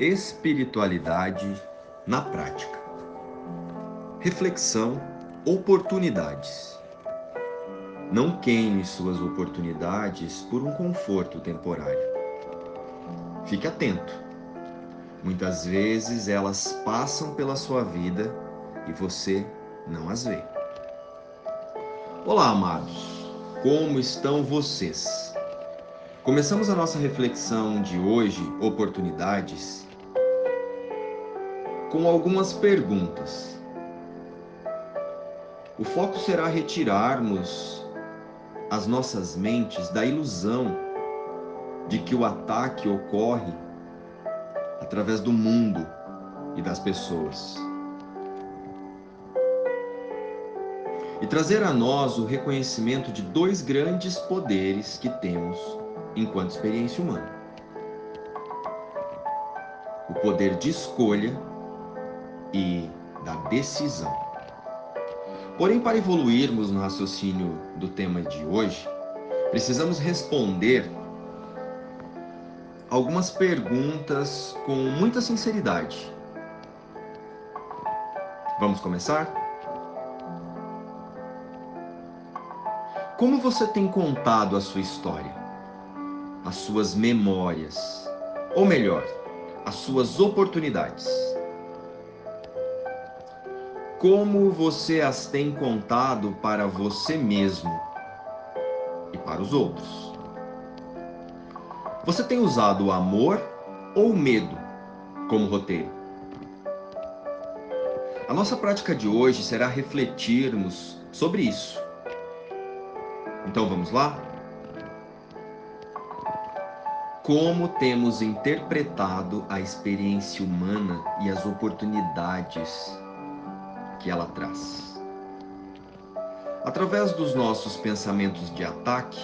Espiritualidade na prática. Reflexão: oportunidades. Não queime suas oportunidades por um conforto temporário. Fique atento. Muitas vezes elas passam pela sua vida e você não as vê. Olá, amados. Como estão vocês? Começamos a nossa reflexão de hoje, oportunidades, com algumas perguntas. O foco será retirarmos as nossas mentes da ilusão de que o ataque ocorre através do mundo e das pessoas. E trazer a nós o reconhecimento de dois grandes poderes que temos enquanto experiência humana: o poder de escolha e da decisão. Porém, para evoluirmos no raciocínio do tema de hoje, precisamos responder algumas perguntas com muita sinceridade. Vamos começar? Como você tem contado a sua história? as suas memórias, ou melhor, as suas oportunidades. Como você as tem contado para você mesmo e para os outros? Você tem usado o amor ou o medo como roteiro? A nossa prática de hoje será refletirmos sobre isso. Então vamos lá? como temos interpretado a experiência humana e as oportunidades que ela traz. Através dos nossos pensamentos de ataque,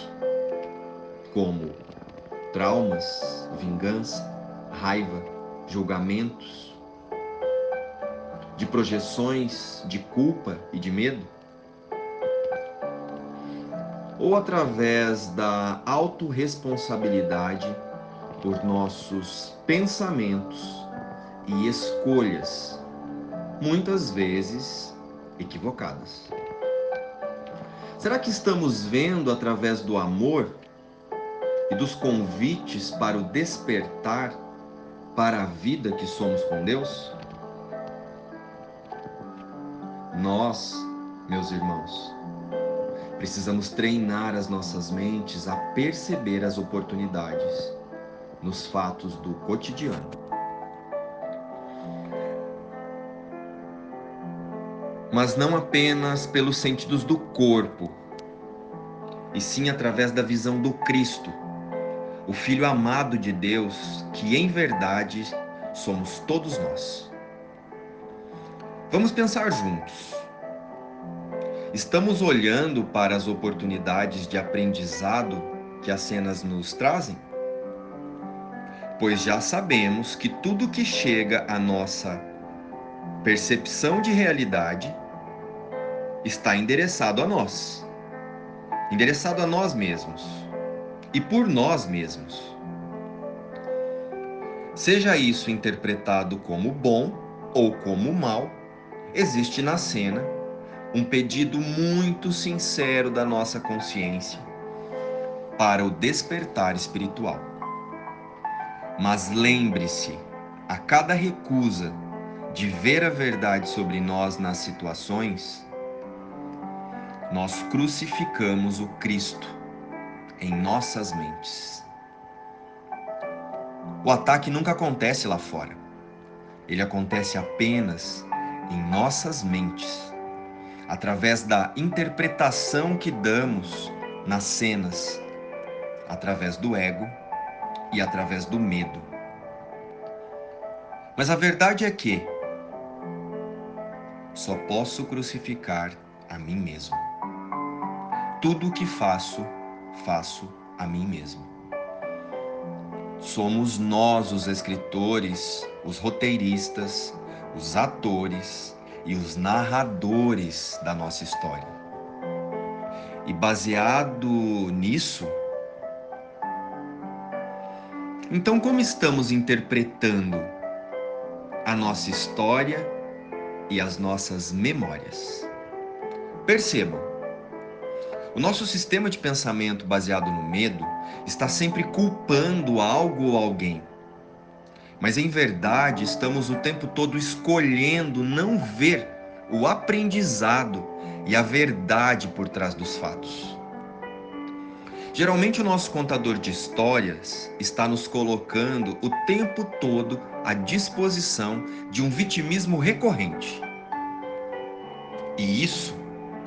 como traumas, vingança, raiva, julgamentos, de projeções de culpa e de medo, ou através da autorresponsabilidade por nossos pensamentos e escolhas, muitas vezes equivocadas. Será que estamos vendo através do amor e dos convites para o despertar para a vida que somos com Deus? Nós, meus irmãos, precisamos treinar as nossas mentes a perceber as oportunidades nos fatos do cotidiano. Mas não apenas pelos sentidos do corpo, e sim através da visão do Cristo, o Filho amado de Deus, que em verdade somos todos nós. Vamos pensar juntos. Estamos olhando para as oportunidades de aprendizado que as cenas nos trazem? pois já sabemos que tudo que chega à nossa percepção de realidade está endereçado a nós, endereçado a nós mesmos e por nós mesmos. Seja isso interpretado como bom ou como mal, existe na cena um pedido muito sincero da nossa consciência para o despertar espiritual. Mas lembre-se, a cada recusa de ver a verdade sobre nós nas situações, nós crucificamos o Cristo em nossas mentes. O ataque nunca acontece lá fora. Ele acontece apenas em nossas mentes, através da interpretação que damos nas cenas, através do ego e através do medo. Mas a verdade é que só posso crucificar a mim mesmo. Tudo o que faço, faço a mim mesmo. Somos nós os escritores, os roteiristas, os atores e os narradores da nossa história. E baseado nisso, então, como estamos interpretando a nossa história e as nossas memórias. Percebam, o nosso sistema de pensamento baseado no medo está sempre culpando algo ou alguém. Mas em verdade, estamos o tempo todo escolhendo não ver o aprendizado e a verdade por trás dos fatos. Geralmente, o nosso contador de histórias está nos colocando o tempo todo à disposição de um vitimismo recorrente. E isso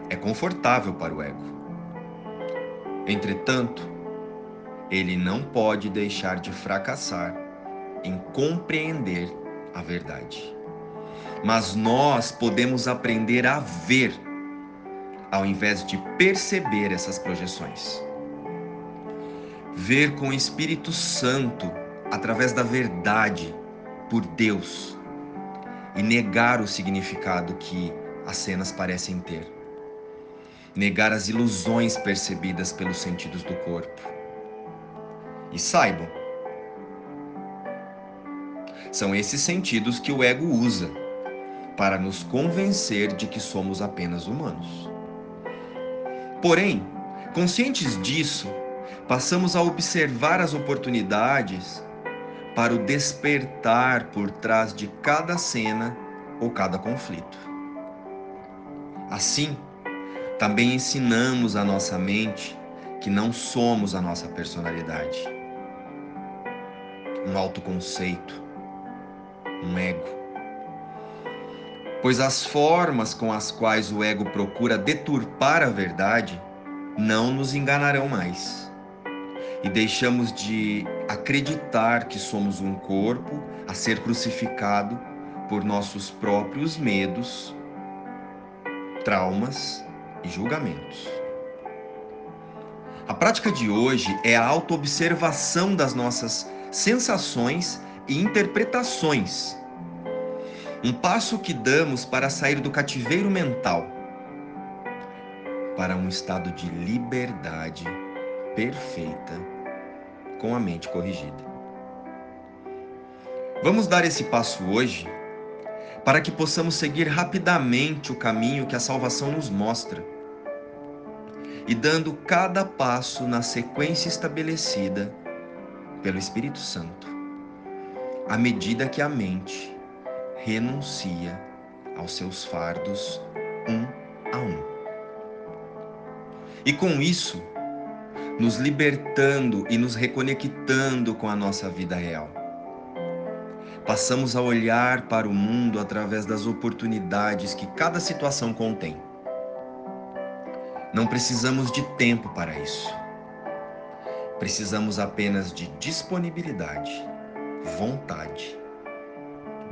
é confortável para o ego. Entretanto, ele não pode deixar de fracassar em compreender a verdade. Mas nós podemos aprender a ver, ao invés de perceber essas projeções. Ver com o Espírito Santo, através da verdade, por Deus, e negar o significado que as cenas parecem ter negar as ilusões percebidas pelos sentidos do corpo. E saibam, são esses sentidos que o ego usa para nos convencer de que somos apenas humanos. Porém, conscientes disso, passamos a observar as oportunidades para o despertar por trás de cada cena ou cada conflito. Assim, também ensinamos a nossa mente que não somos a nossa personalidade. Um autoconceito, um ego. Pois as formas com as quais o ego procura deturpar a verdade não nos enganarão mais. E deixamos de acreditar que somos um corpo a ser crucificado por nossos próprios medos, traumas e julgamentos. A prática de hoje é a autoobservação das nossas sensações e interpretações. Um passo que damos para sair do cativeiro mental para um estado de liberdade perfeita com a mente corrigida. Vamos dar esse passo hoje para que possamos seguir rapidamente o caminho que a salvação nos mostra e dando cada passo na sequência estabelecida pelo Espírito Santo, à medida que a mente renuncia aos seus fardos um a um. E com isso, nos libertando e nos reconectando com a nossa vida real passamos a olhar para o mundo através das oportunidades que cada situação contém. Não precisamos de tempo para isso. Precisamos apenas de disponibilidade, vontade,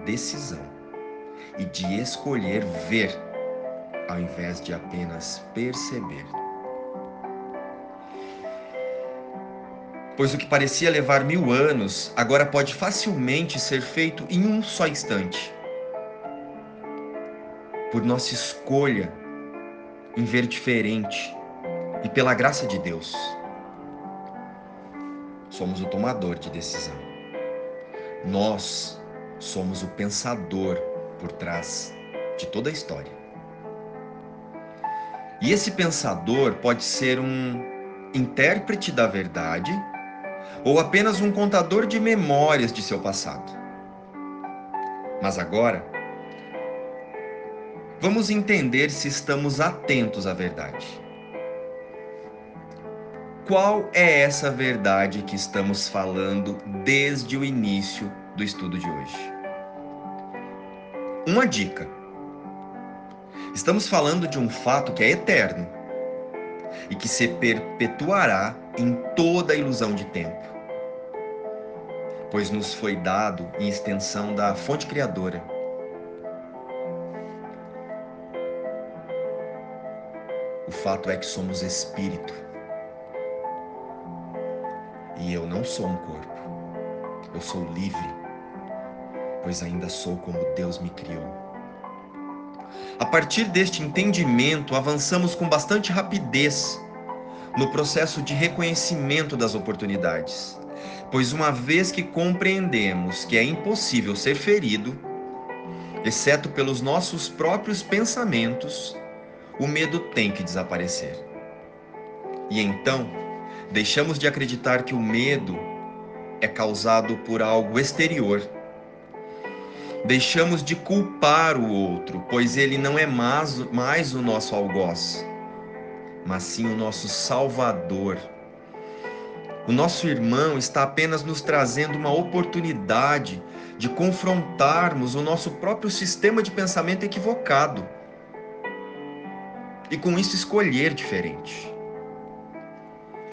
decisão e de escolher ver ao invés de apenas perceber. Pois o que parecia levar mil anos agora pode facilmente ser feito em um só instante. Por nossa escolha em ver diferente e pela graça de Deus, somos o tomador de decisão. Nós somos o pensador por trás de toda a história. E esse pensador pode ser um intérprete da verdade ou apenas um contador de memórias de seu passado. Mas agora, vamos entender se estamos atentos à verdade. Qual é essa verdade que estamos falando desde o início do estudo de hoje? Uma dica. Estamos falando de um fato que é eterno e que se perpetuará em toda a ilusão de tempo. Pois nos foi dado em extensão da fonte criadora. O fato é que somos espírito. E eu não sou um corpo. Eu sou livre, pois ainda sou como Deus me criou. A partir deste entendimento, avançamos com bastante rapidez no processo de reconhecimento das oportunidades. Pois uma vez que compreendemos que é impossível ser ferido, exceto pelos nossos próprios pensamentos, o medo tem que desaparecer. E então, deixamos de acreditar que o medo é causado por algo exterior. Deixamos de culpar o outro, pois ele não é mais, mais o nosso algoz, mas sim o nosso salvador. O nosso irmão está apenas nos trazendo uma oportunidade de confrontarmos o nosso próprio sistema de pensamento equivocado e com isso escolher diferente.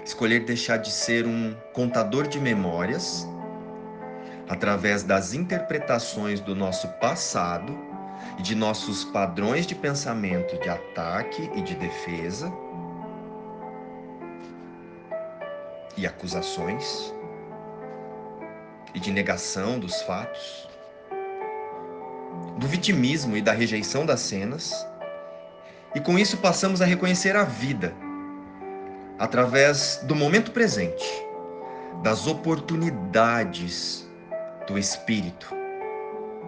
Escolher deixar de ser um contador de memórias através das interpretações do nosso passado e de nossos padrões de pensamento de ataque e de defesa e acusações e de negação dos fatos, do vitimismo e da rejeição das cenas, e com isso passamos a reconhecer a vida através do momento presente, das oportunidades do Espírito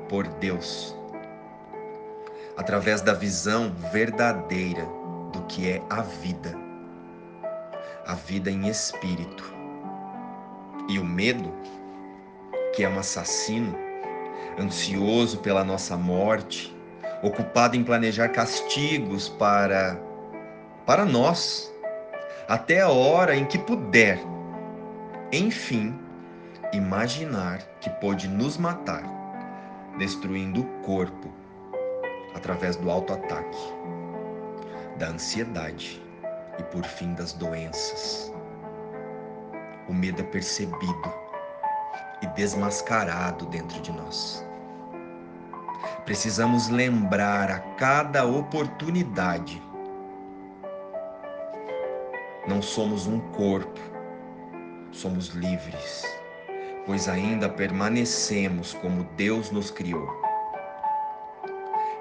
por Deus, através da visão verdadeira do que é a vida, a vida em espírito. E o medo que é um assassino, ansioso pela nossa morte, ocupado em planejar castigos para para nós, até a hora em que puder. Enfim, imaginar que pode nos matar, destruindo o corpo através do autoataque, da ansiedade e por fim das doenças. O medo é percebido e desmascarado dentro de nós. Precisamos lembrar a cada oportunidade. Não somos um corpo, somos livres, pois ainda permanecemos como Deus nos criou.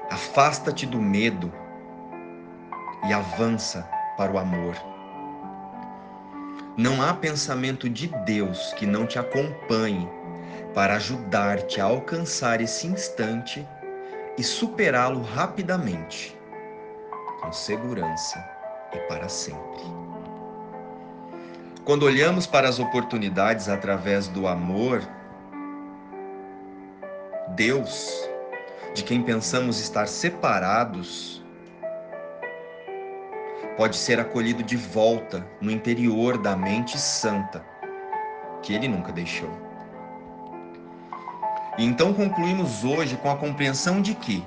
Afasta-te do medo e avança para o amor não há pensamento de Deus que não te acompanhe para ajudar-te a alcançar esse instante e superá-lo rapidamente, com segurança e para sempre. Quando olhamos para as oportunidades através do amor, Deus, de quem pensamos estar separados, pode ser acolhido de volta no interior da mente santa, que ele nunca deixou. E então concluímos hoje com a compreensão de que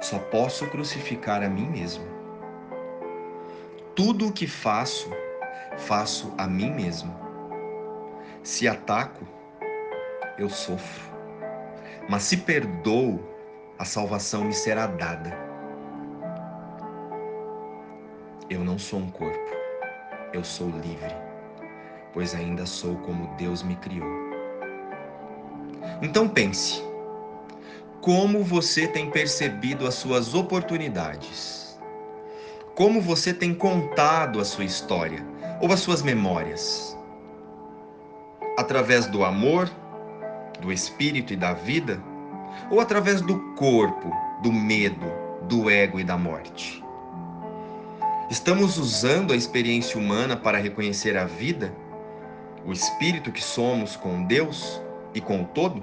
só posso crucificar a mim mesmo. Tudo o que faço, faço a mim mesmo. Se ataco, eu sofro. Mas se perdoo, a salvação me será dada. Eu não sou um corpo, eu sou livre, pois ainda sou como Deus me criou. Então pense: como você tem percebido as suas oportunidades? Como você tem contado a sua história ou as suas memórias? Através do amor, do espírito e da vida? Ou através do corpo, do medo, do ego e da morte? Estamos usando a experiência humana para reconhecer a vida, o espírito que somos com Deus e com o todo?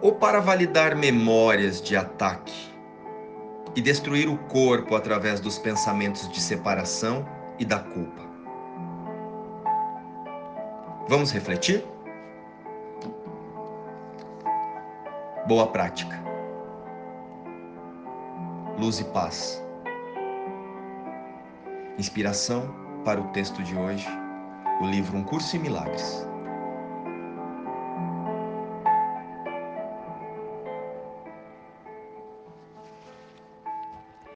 Ou para validar memórias de ataque e destruir o corpo através dos pensamentos de separação e da culpa? Vamos refletir? Boa prática. Luz e paz. Inspiração para o texto de hoje, o livro Um Curso em Milagres,